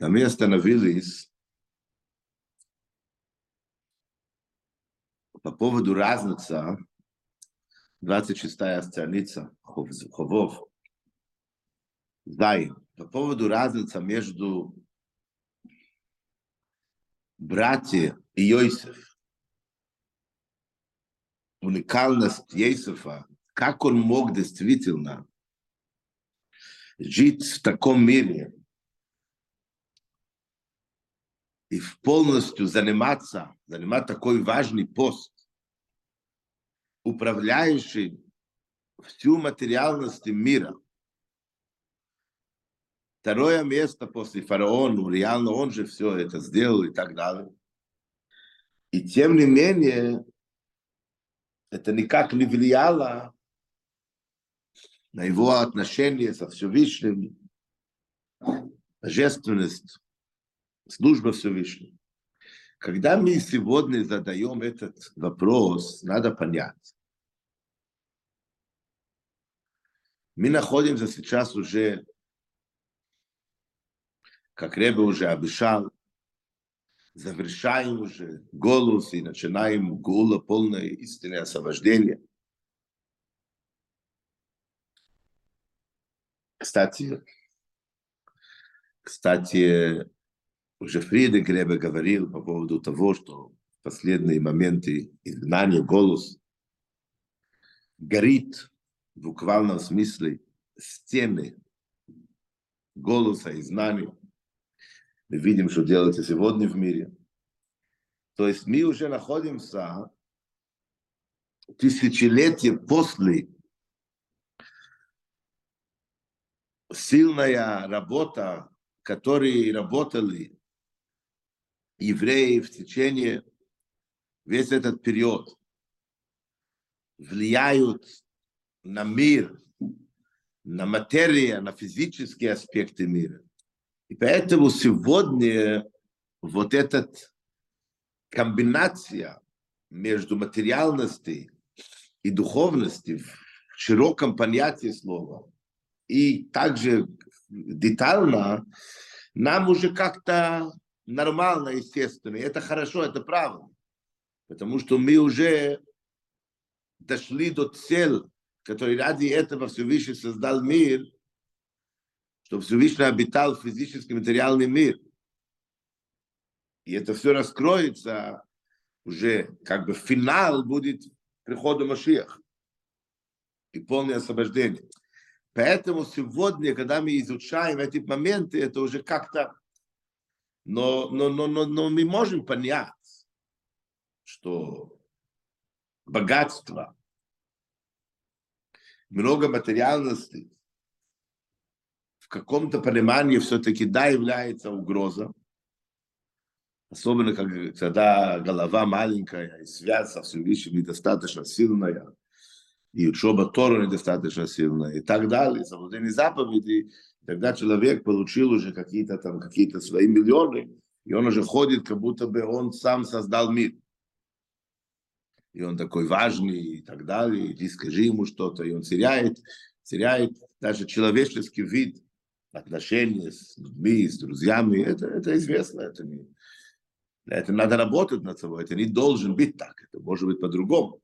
А мы остановились по поводу разницы, 26-я страница, Ховов, Зай, по поводу разницы между братья и Йосиф. Уникальность Йосифа, как он мог действительно жить в таком мире и полностью заниматься, занимать такой важный пост, управляющий всю материальность мира. Второе место после фараона, реально он же все это сделал и так далее. И тем не менее, это никак не влияло на его отношения со Всевышним, божественность, служба Всевышнего. Когда мы сегодня задаем этот вопрос, надо понять. Мы находимся сейчас уже, как Ребе уже обещал, завершаем уже голос и начинаем гула полное истинное освобождение. Кстати, кстати, уже Фриде Гребе говорил по поводу того, что в последние моменты изгнания голос горит в буквальном смысле стены голоса и знаний. Мы видим, что делается сегодня в мире. То есть мы уже находимся тысячелетия после сильная работа, которые работали евреи в течение весь этот период влияют на мир, на материю, на физические аспекты мира. И поэтому сегодня вот эта комбинация между материальностью и духовностью в широком понятии слова и также детально нам уже как-то нормально, естественно. Это хорошо, это правильно. Потому что мы уже дошли до цели, который ради этого Всевышний создал мир, что Всевышний обитал в физический материальный мир. И это все раскроется уже, как бы финал будет прихода Машиах и полное освобождение. Поэтому сегодня, когда мы изучаем эти моменты, это уже как-то но, но, но, но, но мы можем понять, что богатство, много материальности в каком-то понимании все-таки да является угроза. Особенно, когда голова маленькая и связь со Всевышним недостаточно сильная, и учеба Тора недостаточно сильная, и так далее, соблюдение заповедей, Тогда человек получил уже какие-то там какие-то свои миллионы, и он уже ходит, как будто бы он сам создал мир. И он такой важный и так далее, иди скажи ему что-то, и он теряет, теряет даже человеческий вид, отношения с людьми, с друзьями, это, это известно, это не, это надо работать над собой, это не должен быть так, это может быть по-другому.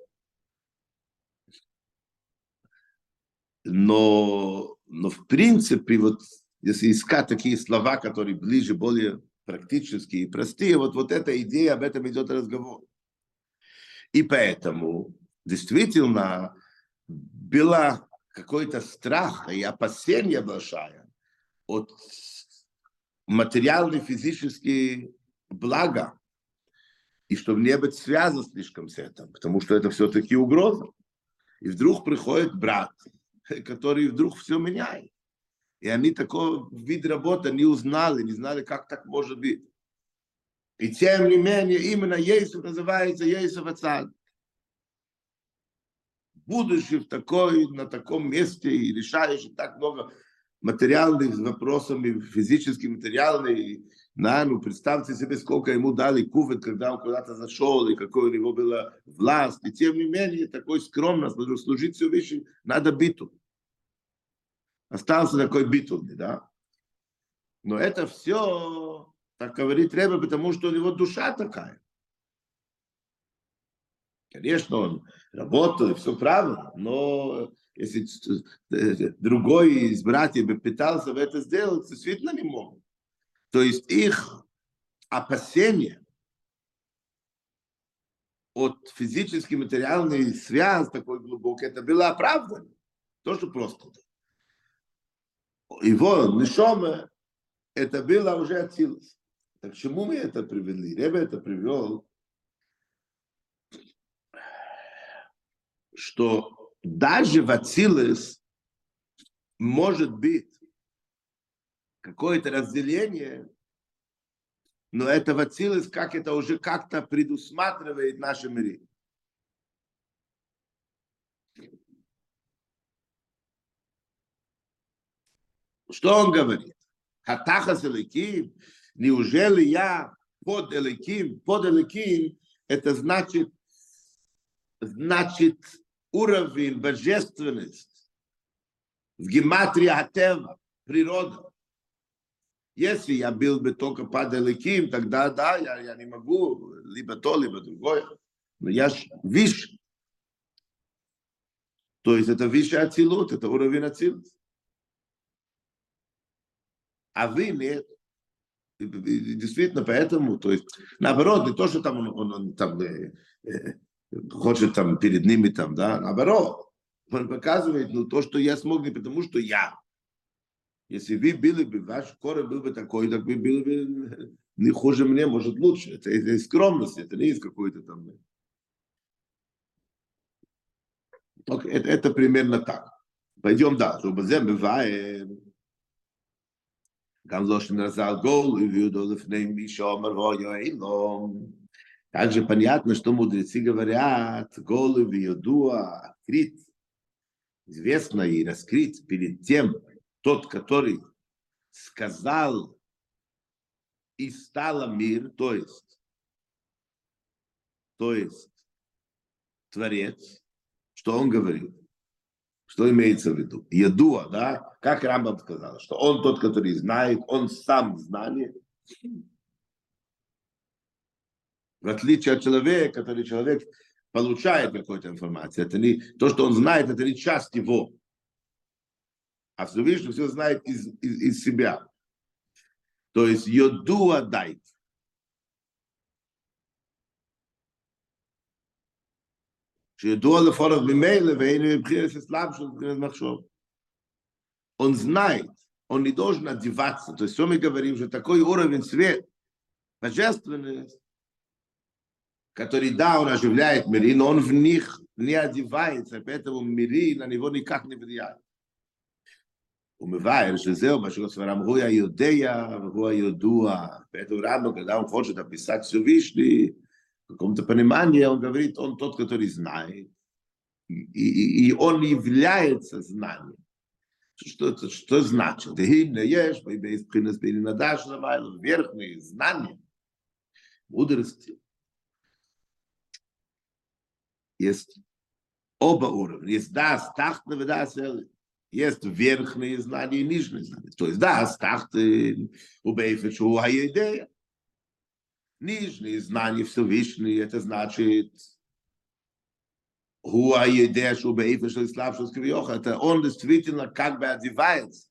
Но но в принципе, вот если искать такие слова, которые ближе, более практические и простые, вот, вот эта идея, об этом идет разговор. И поэтому действительно было какой-то страх и опасение большое от материальных физических блага, и чтобы не быть связан слишком с этим, потому что это все-таки угроза. И вдруг приходит брат, который вдруг все меняет. И они такой вид работы не узнали, не знали, как так может быть. И тем не менее, именно Иисус называется Иисус Ацад. Будучи в такой, на таком месте и решающий так много материальных вопросов, физических, материальных, на, ну, представьте себе, сколько ему дали кувет, когда он куда-то зашел, и какой у него была власть. И тем не менее, такой скромность, служить все вещи надо биту остался такой битулный, да. Но это все, так говорит Рэбе, потому что у него душа такая. Конечно, он работал, все правильно, но если другой из братьев бы пытался это сделать, действительно не мог. То есть их опасения от физической материальной связи такой глубокой, это было оправдано. То, что просто. Его нишома, это было уже отсилось. Так к чему мы это привели? Ребе это привел, что даже в Ацилес может быть какое-то разделение, но это в Ацилес, как это уже как-то предусматривает наши миры. Что он говорит? Хатахас Эликим, неужели я под Эликим, под Эликим, это значит, значит уровень божественности в гематрии Атева, природа. Если я был бы только под Эликим, тогда да, я, я не могу, либо то, либо другое. Но я виш. То есть это виш Ацилут, это уровень Ацилут. А вы нет. Действительно, поэтому, то есть, наоборот, не то, что там он, он, он там э, э, хочет там перед ними там, да, наоборот, он показывает, ну, то, что я смог, не потому что я. Если вы были бы, ваш корень был бы такой, так вы были бы не хуже мне, может лучше. Это, это скромность, это не есть какой-то там. Okay, это, это примерно так. Пойдем дальше. Также понятно, что мудрецы говорят, голы в Йодуа, открит, известно и раскрыть перед тем, тот, который сказал и стало мир, то есть, то есть, Творец, что он говорит? Что имеется в виду? Едуа, да? Как Рамбам сказал, что он тот, который знает, он сам знание. В отличие от человека, который человек получает какую-то информацию. Это не, то, что он знает, это не часть его. А Всевышний все знает из, из, из себя. То есть Йодуа дайт. שידוע לפורח ממילא ואין מבחינת אסלאם של מבחינת מחשוב. Он знает, он не должен одеваться. То есть все мы говорим, что такой уровень свет, божественность, который, да, он оживляет миры, но он в них не одевается, поэтому миры на него никак не влияют. הוא מבאר שזהו מה שכוספרם, הוא היודע והוא הידוע. поэтому рано, когда он хочет описать Всевышний, каком-то понимании он говорит, он тот, который знает, и, и, и он является знанием. Что это что значит? Верхние знания, мудрости. Есть оба уровня. Есть да, тахтна, да, есть верхние знания и нижние знания. То есть да, тахты, убейфет, у идея. Нижние знания Всевышний, это значит, Хуа едеш у бейфешл слабшус кривиоха, это он действительно как бы одевается,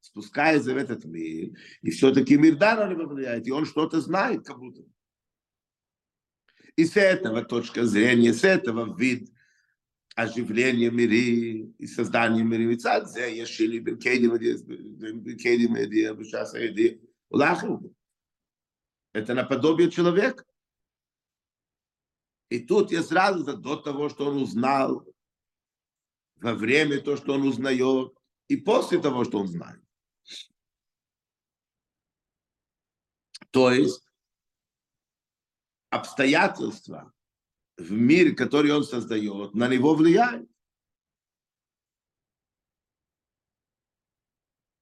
спускается в этот мир, и все-таки мир да на него влияет, и он что-то знает, как будто. И с этого точка зрения, с этого вид оживления миры и создания мира, и цадзе, ешили бенкейдим, бенкейдим, бенкейдим, бенкейдим, бенкейдим, это наподобие человека. И тут есть разница до того, что он узнал, во время то, что он узнает, и после того, что он знает. То есть обстоятельства в мире, который он создает, на него влияют.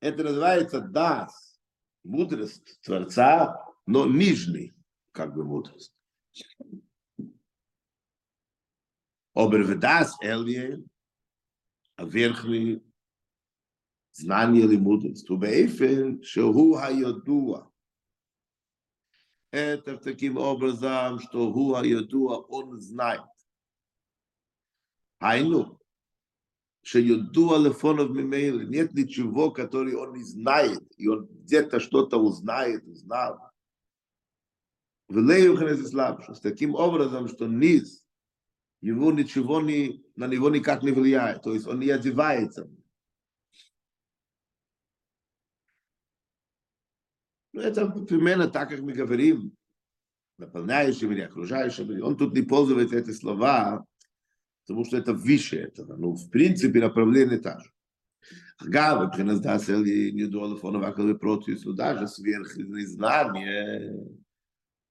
Это называется дас, мудрость Творца, но нижний, как бы мудрость. Das Elien, а верхний знание или мудрость. Убейфен, шеху хайодуа. Это таким образом, что хуа йодуа, он знает. Айну, йодуа лефонов мимейли, нет ничего, который он не знает, и он где-то что-то узнает, узнал Влею ислам, что с таким образом, что низ, его ничего не, на него никак не влияет, то есть он не одевается. Ну, это примерно так, как мы говорим, наполняющим или окружающим. Он тут не пользуется эти слова, потому что это выше этого. Ну, в принципе, направление та же. אגב, מבחינת דעת אל ידוע לפונו והכל בפרוטיוס, הוא даже сверхзнание,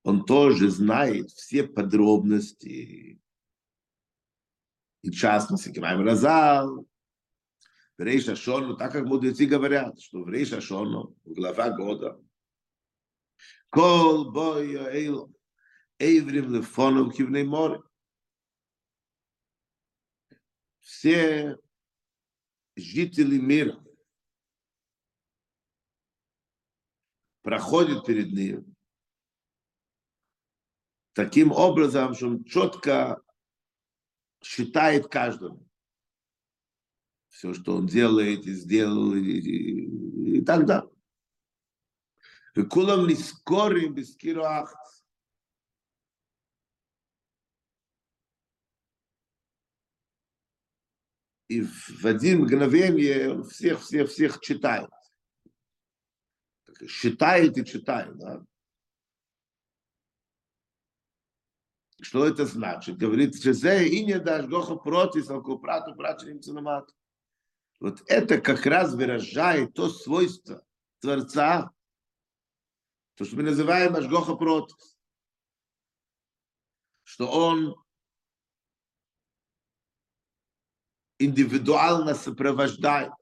он тоже знает все подробности. И в частности, Кимайм Разал, в Рейша Шону, так как мудрецы говорят, что в Рейша Шону, глава года, Кол бой эйлом, эйврим лефоном кивней море. Все жители мира проходят перед ним таким образом, что он четко считает каждому. Все, что он делает и сделал, и, и, и так далее. וכולם נזכורים בסקירו אחס. И в один мгновение он всех, всех, всех читает. Считает и читает, да. Что это значит? Говорит, что и не дашь гоха против, алку прату, прачем Вот это как раз выражает то свойство Творца, то, что мы называем Ашгоха Протус, что он индивидуально сопровождает,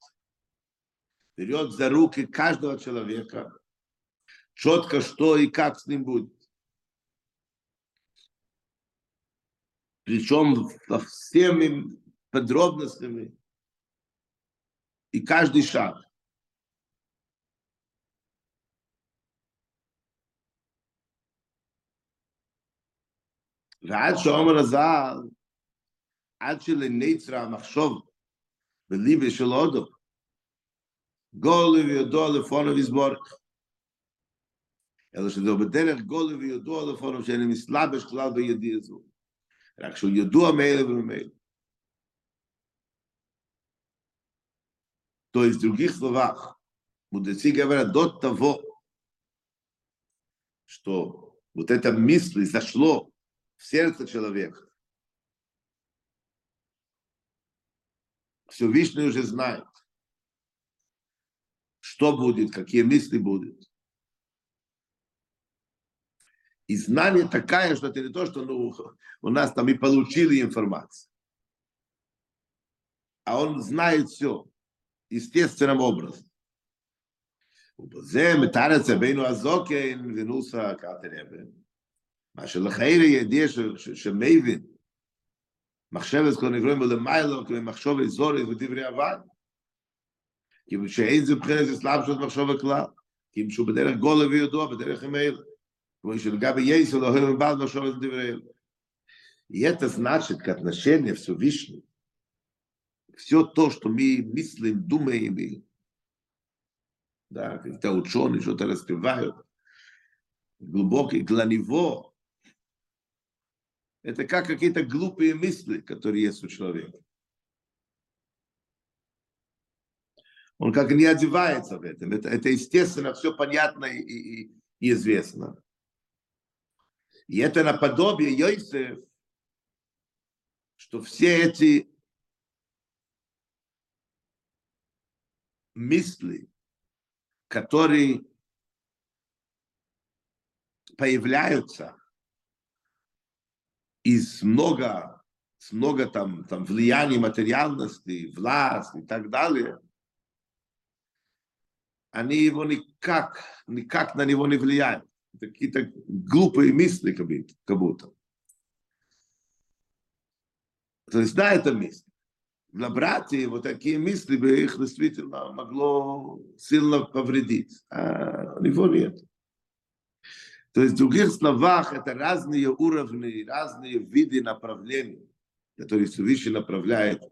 берет за руки каждого человека, четко что и как с ним будет. Причем во всеми подробностями и каждый шаг. ועד שאומר הזל, עד שלנצרה המחשוב בליבי של הודו, גולי וידוע לפונו ויסבורך. אלא שזה בדרך גולי וידוע לפונו שאין מסלבש כלל בידיע זו. רק שהוא ידוע מאלה וממילא. То есть в других словах, мудрецы говорят, до того, что вот эта мысль зашло в сердце человека. Всевышний уже знает, что будет, какие мысли будут. И знание такое, что это не то, что ну, у нас там и получили информацию. А он знает все естественным образом. ובזה מתארץ רבינו הזוקן ונוסה קאטרבן. מה שלחיירי ידיע שמבין, מחשבת כל נברואים ולמיילו, כמו מחשוב אזורי ודברי עבד. כי שאין זה מבחינת אסלאפשות מחשוב הכלל, כי שהוא בדרך גולה וידוע, בדרך המייל. И это значит, как отношение Всевышнего, все то, что мы мыслим, думаем, да, какие-то ученые что-то раскрывают, глубокий для него это как какие-то глупые мысли, которые есть у человека. Он как не одевается в этом. Это, это естественно, все понятно и, и, и известно. И это наподобие Йосеф, что все эти мысли, которые появляются из много, с много там, там влияний материальности, власти и так далее, они его никак, никак на него не влияют. Какие-то глупые мысли, как будто. То есть, да, это мысли. для братьев вот такие мысли бы их действительно могло сильно повредить. А у него нет. То есть в других словах это разные уровни, разные виды направлений, которые Всевышний направляет,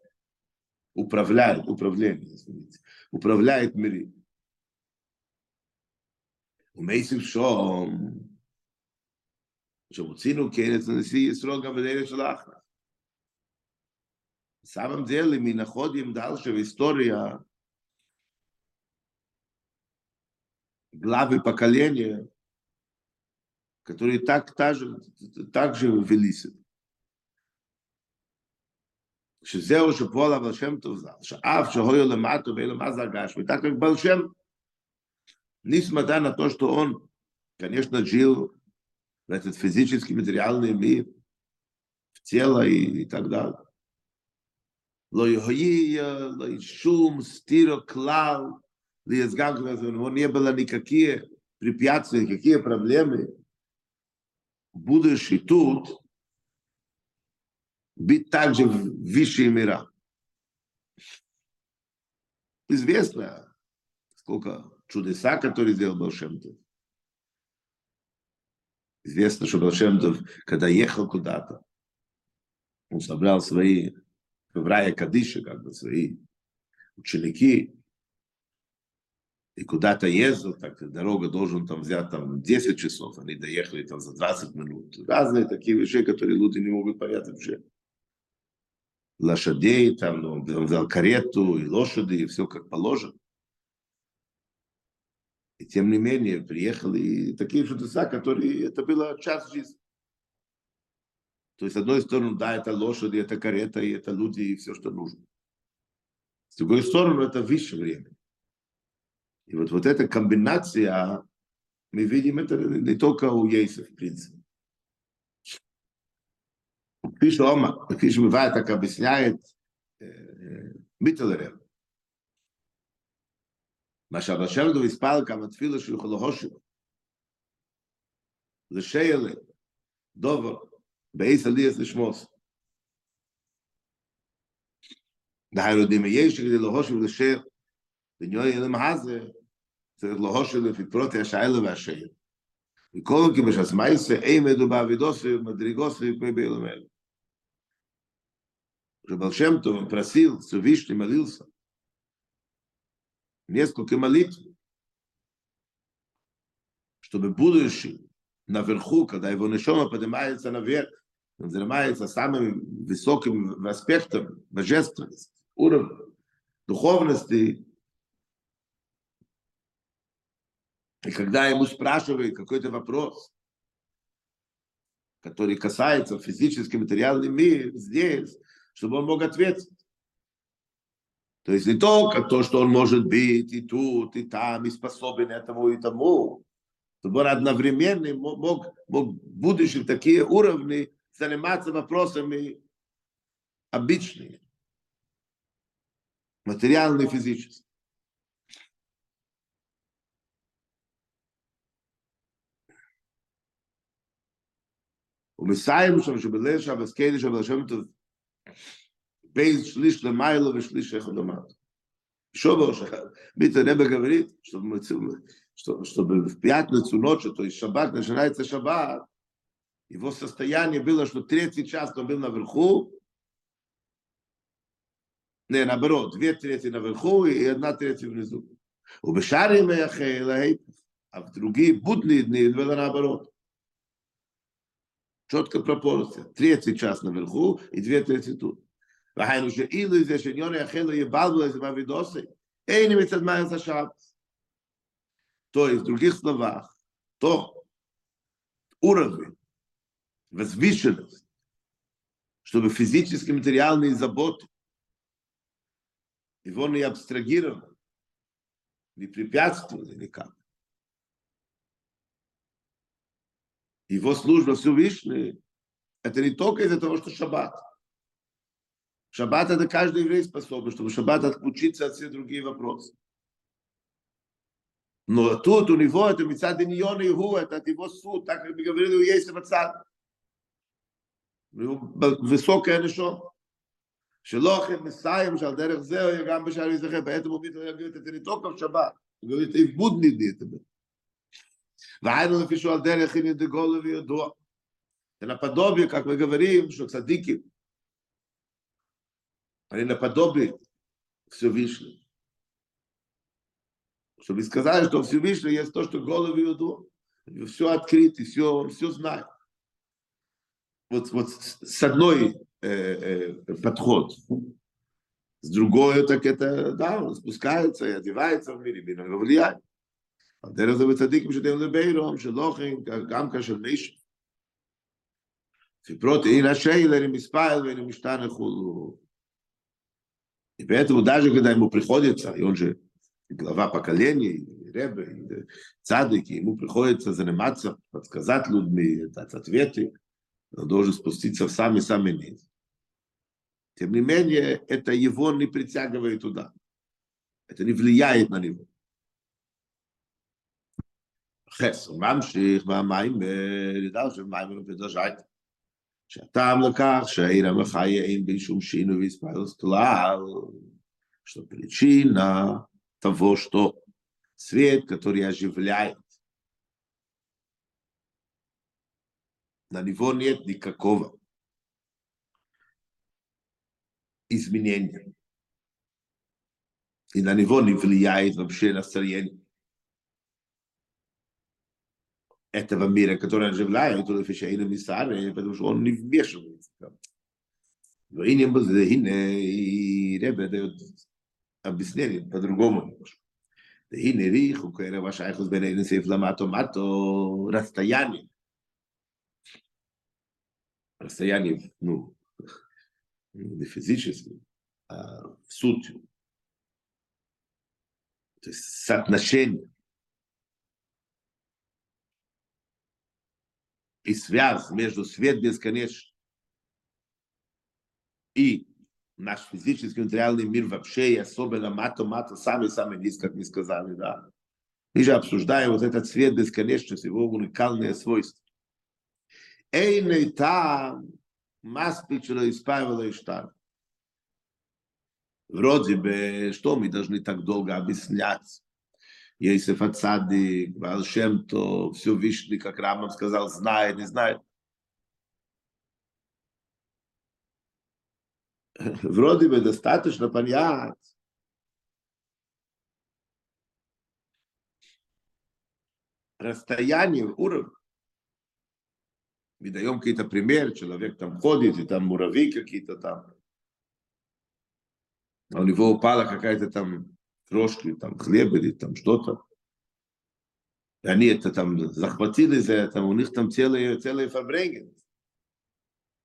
управляет, управление, извините, управляет миром. ומייסיב שום, שמוצאינו כן את נשיא ישראל גם בדרך של אחלה. На самом деле мы находим дальше в истории главы поколения, которые так, так, же, так же вели себя. שזהו שפועל אבל שם טוב ז"ל, שאף שהויו למטו ואילו זה הגש, ותק как בעל שם, несмотря на то, что он, конечно, жил в этот физический, материальный мир, в тело и, и так далее. шум, стиро, клал, у него не было никакие препятствия, никакие проблемы. Будешь и тут быть также в высшие мира. Известно, сколько чудеса, которые сделал Балшемтов. Известно, что Балшемтов, когда ехал куда-то, он собрал свои в рае Кадиша, как бы свои ученики, и куда-то ездил, так дорога должен там взять там 10 часов, они доехали там за 20 минут. Разные такие вещи, которые люди не могут понять вообще. Лошадей, там, ну, он взял карету и лошади, и все как положено. И тем не менее приехали такие чудеса, которые это было час жизни. То есть, с одной стороны, да, это лошади, это карета, и это люди, и все, что нужно. С другой стороны, это высшее время. И вот, вот эта комбинация, мы видим это не только у Ейса, в принципе. Пишет Ома, пишет Мивай, так объясняет Миттелерем. מה שאתה דו מספר כמה תפילה של יכול להושב. זה שאלה, דובר, בייס על דייס לשמוס. דהי לא דימי יש כדי להושב לשאר, בניוי אלה מה צריך להושב לפי פרוטי השאלה והשאל. וכל כי בשעס מייסה, אי מדו בעבידוס ומדריגוס ופי בילמל רבל שם טוב, פרסיל, סובישתי מלילסה, несколько молитв, чтобы будущий наверху, когда его нишома поднимается наверх, он занимается самым высоким аспектом божественности, уровня духовности. И когда ему спрашивают какой-то вопрос, который касается физического материального мира здесь, чтобы он мог ответить. То есть не только то, что он может быть и тут, и там, и способен этому, и тому, чтобы он одновременно мог, мог будущих такие уровни заниматься вопросами обычными, материальные, физические. ומסיים שם שבליל שבת קדש אבל השם טוב шлиш лемайло и шлиш эхо домат. Что больше? Бит Ребе говорит, чтобы, что, чтобы в пятницу ночью, то есть шаббат, начинается шаббат, его состояние было, что третий час он был наверху, не, наоборот, две трети наверху и одна треть внизу. У Бешари а в другие будные дни было наоборот. Четкая пропорция. Третий час наверху и две трети тут. והיינו שאילו זה שעניון יחל לא יבלבו איזה מעבידוסי, אין מצד מעש השבת. То есть, в других словах, то уровень, возвышенность, чтобы физические материальные заботы его не абстрагировали, не препятствовали никак. Его служба Всевышней, это не только из-за того, что шаббат. Шаббат это каждый еврей способен, чтобы шаббат отключиться от всех других вопросов. Но тут у него это мецад и его, это от его суд, так как мы говорили, у есть мецад. Высокое нишо. Шелохет Месаем, Шалдерех Зео, я гам бешар визахе. Поэтому Митра говорит, это не только в шаббат. Он говорит, и в будни дни это было. Вайну лефишу Алдерех и Недеголови и Дуа. Это наподобие, как мы говорим, что цадики – они наподобие Всевышнего. Чтобы сказали, что Всевышний есть то, что голову веду, все открыто, все, все знает. Вот, вот с одной э, э, подход, с другой так это, да, он спускается и одевается в мире, мир его влияет. А дерев за бецадиким, что дем лебейром, что лохим, גם כאשר מישהו. סיפרות אין השאילר, אם מספייל ואין משתן החולו. И поэтому даже когда ему приходится, и он же глава поколений, Ребе, цадыки, ему приходится заниматься, подсказать людьми, дать ответы, он должен спуститься в самый-самый низ. Тем не менее, это его не притягивает туда. Это не влияет на него. Хес, он мамших, мамаймер, и дальше мамаймер продолжает. שהטעם לכך שהעיר המחיה אין בי שום שינוי והספרס כלל, что причина того, что свет, который оживляет, на него нет никакого изменения. И на него не влияет вообще настроение этого мира, который оживляет, потому что он не вмешивается. Но и не и Ребе дает объяснение по-другому немножко. Дагине риху, кэра вашайхус бенэгин сейф ламато а мато, расстояние. Расстояние, ну, не физически, а в суть. То есть соотношение и связь между свет бесконечным и наш физический материальный мир вообще, и особенно мато-мато, самый-самый низ, как мы сказали, да. Мы же обсуждаем вот этот свет бесконечности, его уникальные свойства. Эйный там, маспичело исправило и штар. Вроде бы, что мы должны так долго объяснять? Ейсеф Ацадик, Вал Шемто, все Вишни, как Рамам сказал, знает, не знает. Вроде бы достаточно понять. Расстояние, уровень. Мы даем какие-то примеры, человек там ходит, и там муравьи какие-то там. А у него упала какая-то там крошки, там хлеб или там что-то. И они это там захватили за это, у них там целые, целые фабрики.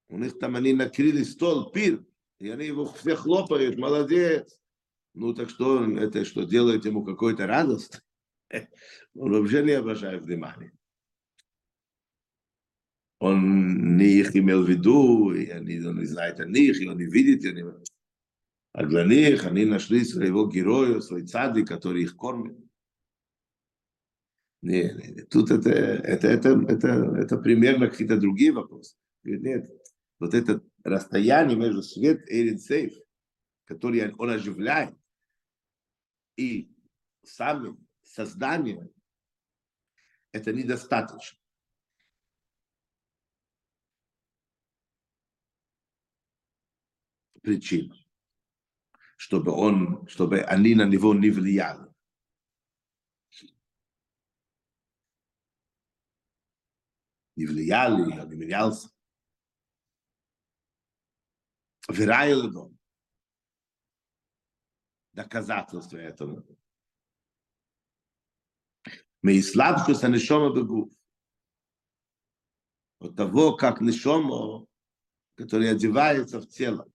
У них там они накрыли стол, пир, и они его все хлопают, молодец. Ну так что, это что, делает ему какой-то радость? Он вообще не обращает внимания. Он не их имел в виду, и они не знают о них, и он не видит, и они... А для них они нашли своего героя, свой цадик, который их кормит. Не, не, не. Тут это, это, это, это, это примерно какие-то другие вопросы. Нет, вот это расстояние между свет и сейф, который он оживляет, и самим созданием, это недостаточно. Причина чтобы он, чтобы они на него не влияли. Не влияли, он не менялся. Верая дом. Доказательство этого. Мы слабкость нишома бегу. От того, как нишома, который одевается в тело,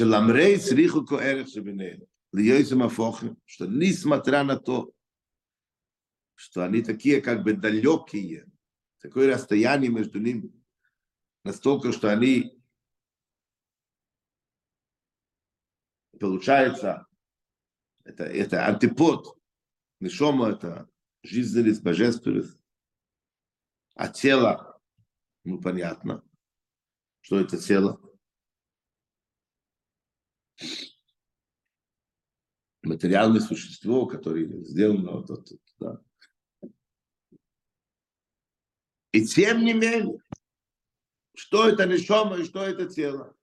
Шеламрей сриху коэрех шебенеем. Льойсим афохим, что несмотря на то, что они такие как бы далекие, такое расстояние между ними, настолько, что они получается, это, это антипод, нишома это жизненность, божественность, а тело, ну понятно, что это тело, Материальное существо, которое сделано вот, вот, да. И тем не менее, что это нишома и что это тело?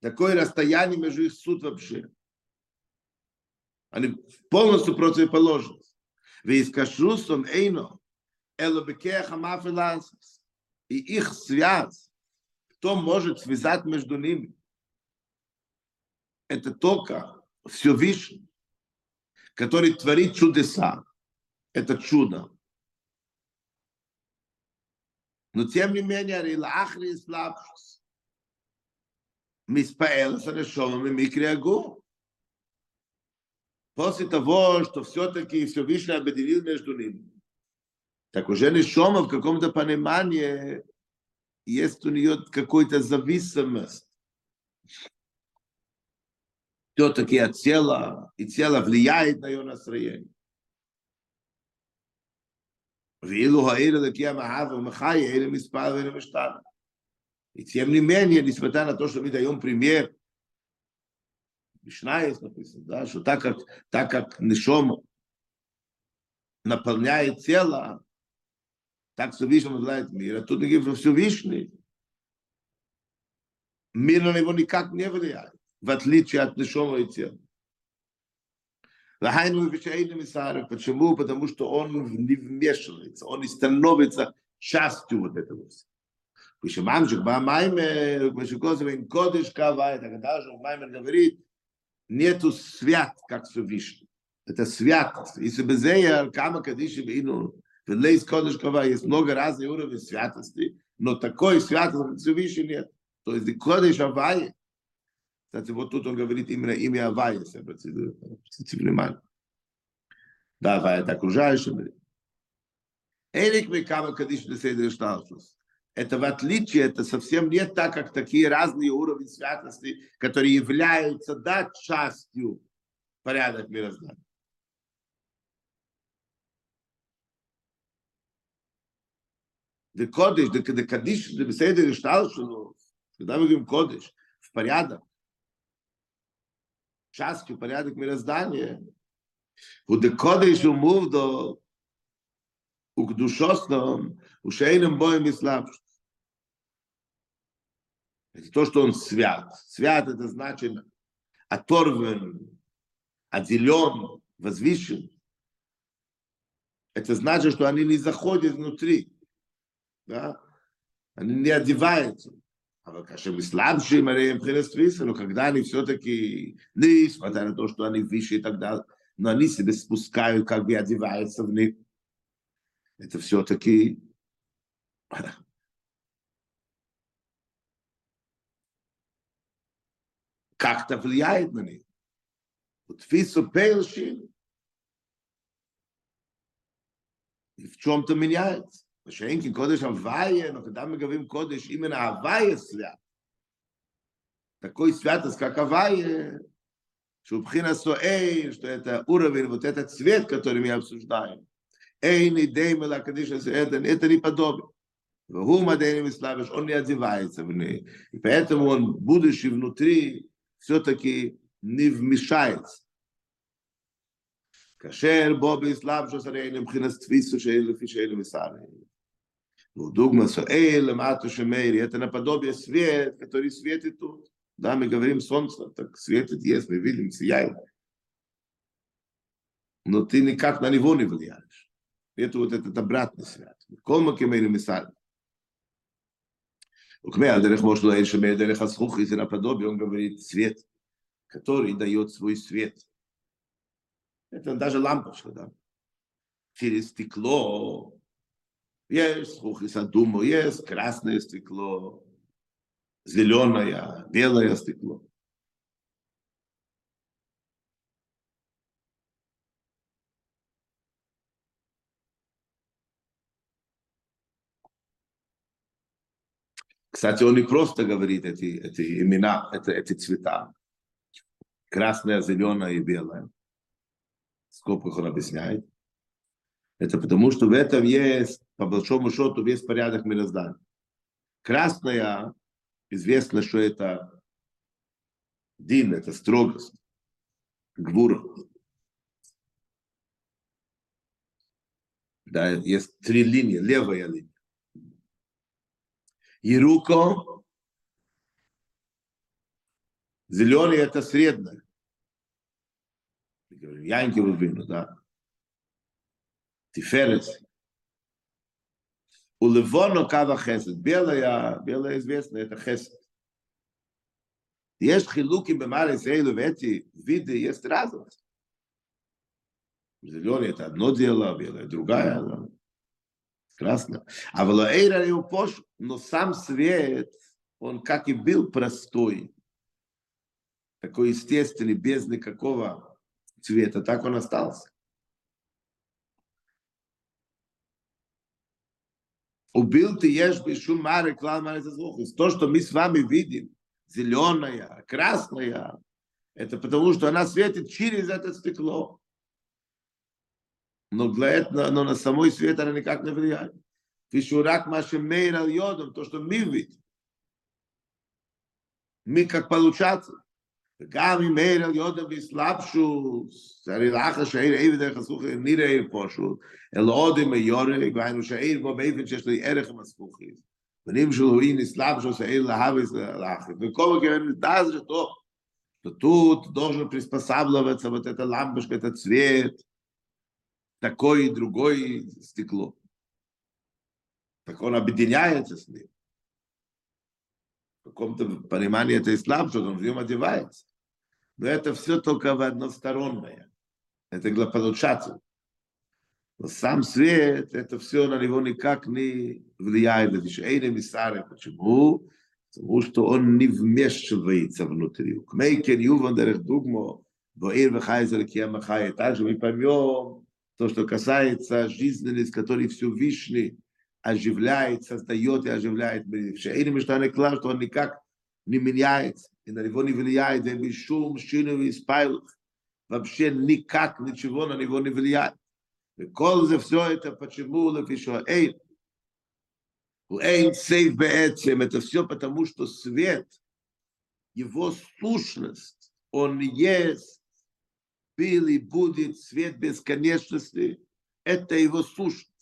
Такое расстояние между их суд вообще. Они полностью противоположны. Ведь кашрусом эйно, элобекеха мафилансис. И их связь, кто может связать между ними? Это только Всевышний, который творит чудеса. Это чудо. Но тем не менее, Рилахри слабшись. Миспаэл Сарешовым и Микриагу. После того, что все-таки Всевышний объединил между ними, так уже Нишома в каком-то понимании есть у нее какой-то зависимость все-таки от тела, и тело влияет на ее настроение. И тем не менее, несмотря на то, что мы даем пример, Мишна есть написано, да, что так как, так как Нишом наполняет тело, так Всевышний наполняет мир. А тут говорит, Всевышний, мир на него никак не влияет в отличие от дешевого тела. Почему? Потому что он не вмешивается, он не становится частью вот этого всего. Пишемамжик Бамаймер, Пишекозовин Кодыш Кавай, тогда же Маймер говорит, нету свят, как Всевышний. Это свят. Если бы Зея, Кама Кадиши, Ину, Лейс Кодыш Кавай, есть много разных уровней святости, но такой святости, как Всевышний, нет. То есть Кодыш Авай, кстати, вот тут он говорит именно имя Авай, если обратите внимание. Да, Авай это окружающий. Элик Микама Кадиш Лесейдер Шталшус. Это в отличие, это совсем не так, как такие разные уровни святости, которые являются, да, частью порядок мироздания. Кодыш, Кадиш, Беседер Шталшус, когда мы говорим Кодыш, в порядок, частью порядок мироздания. У декодыш умувдо, у кдушосном, у шейном боем и слабшим. Это то, что он свят. Свят это значит оторван, отделен, возвышен. Это значит, что они не заходят внутри. Да? Они не одеваются но когда они все-таки, несмотря на то, что они выше и так далее, но они себя спускают, как бы одеваются в них, это все-таки как-то влияет на них. Вот фису пейлшин. И в чем-то. שאין כי קודש הוויה, но когда мы говорим кодыш, именно הוויה свят. Такой святость, как הוויה, что бхина соэй, что это уровень, вот этот цвет, который мы обсуждаем. Эй, не деймела, кадиша, это, это не подобие. והוא מדעני מסלבש, он не одевается в ней. И поэтому он, будучи внутри, все-таки не вмешается. כאשר בו באסלאם שעשרה מבחינת תפיסו שאלה לפי שאלה Ну, дугма соэйлем, атушемейри, это наподобие свет, который светит тут. Да, мы говорим солнце, так светит есть, мы видим, сияет. Но ты никак на него не влияешь. Это вот этот обратный свет. Кома кемейри мисаль. Укмея, адерех мошло эйшемей, адерех асхух, из наподобие, он говорит, свет, который дает свой свет. Это даже лампочка, да. Через стекло есть хухис адумо, есть красное стекло, зеленое, белое стекло. Кстати, он не просто говорит эти, эти имена, это, эти цвета. Красное, зеленое и белое. В скобках он объясняет. Это потому, что в этом есть по большому счету весь порядок мироздания. Красная, известно, что это дин, это строгость, гвура. Да, есть три линии, левая линия. Ируко, зеленый это средняя. Янки Рубину, да. Тиферес. У Левону кава хесед. Белая, белая известная, это хесед. Есть хилуки бемары зейлу в эти виды, есть разность. Зеленый – это одно дело, белое – другая. Да? Красно. А в Лаэйра его пош, но сам свет, он как и был простой, такой естественный, без никакого цвета, так он остался. Убил ты ешь бешум маре клал маре. То, что мы с вами видим, зеленая, красная, это потому, что она светит через это стекло. Но, для этого, но на самой свет она никак не влияет. Фишурак машем мейрал йодом, то, что мы видим. Мы как получаться. וגם אם אין על יודם בסלבשוס, זה הרי לאחר שאין עבד דרך הסכוכי נראה אין פושוט, אלא עוד עם היורג, והיינו שאין בו באיפן שיש לו ערך עם הסכוכי. ונים שלו אין סלבשוס, אין להביס לאחר. וכל מכיוון נדאז שטוב. Тут должен приспосабливаться вот эта лампочка, этот цвет, такое и другое стекло. Так он объединяется с ним. В каком-то понимании это ислам, что он в нем одевается. Но это все только в одностороннее. Это для получателя. Но сам свет, это все на него никак не влияет. Эйне миссары. Почему? Потому что он не вмешивается внутри. Кмейкен юван дерех дугмо, боир вехайзер киема хай. Также мы поймем то, что касается жизненности, который Всевышний оживляет, создает и оживляет. Шейни Миштане Клар, что он никак не меняется, и на него не влияет, и без шум, шину и спайл, вообще никак ничего на него не влияет. И кол за все это почему лефишо эйн. У эйн сейф беэцем, это все потому, что свет, его сущность, он есть, был и будет свет бесконечности, это его сущность.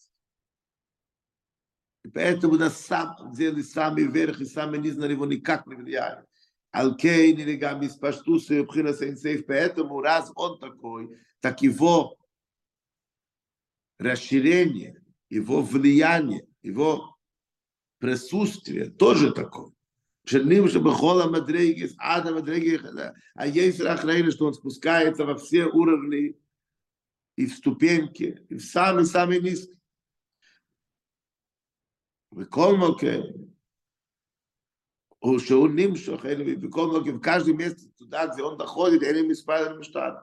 И поэтому на самом деле самый верх и самый низ на него никак не влияет. Алкейн или гам из паштуса и сейнсейф, поэтому раз он такой, так его расширение, его влияние, его присутствие тоже такое. Шельним, чтобы хола мадрейгис, ада мадрейгис, а есть рахрейна, что он спускается во все уровни и в ступеньки, и в самый-самый низкий. וכל מוקר, הוא שהוא נמשוך, בכל מוקר, в каждом месте туда, где он доходит, אין им מספר משטר.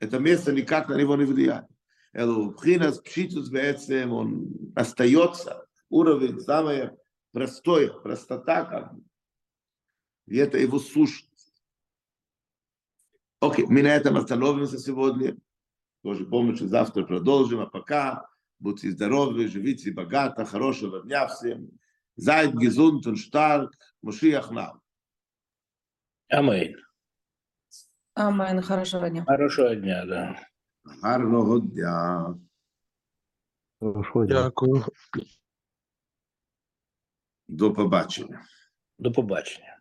Это место никак на него не влияет. אלו бхинас пшитус בעצם, он остается, уровень самое простое, простота как бы. И это его сущность. Окей, мы на этом остановимся сегодня. Тоже помните, завтра продолжим, а пока будьте здоровы, живите богато, хорошего дня всем. Зайд gesund und stark, Мушиях нам. Амейн. Амен. Хорошего дня. Хорошого дня, да. Гарного дня. Дякую. До побачення. До побачення.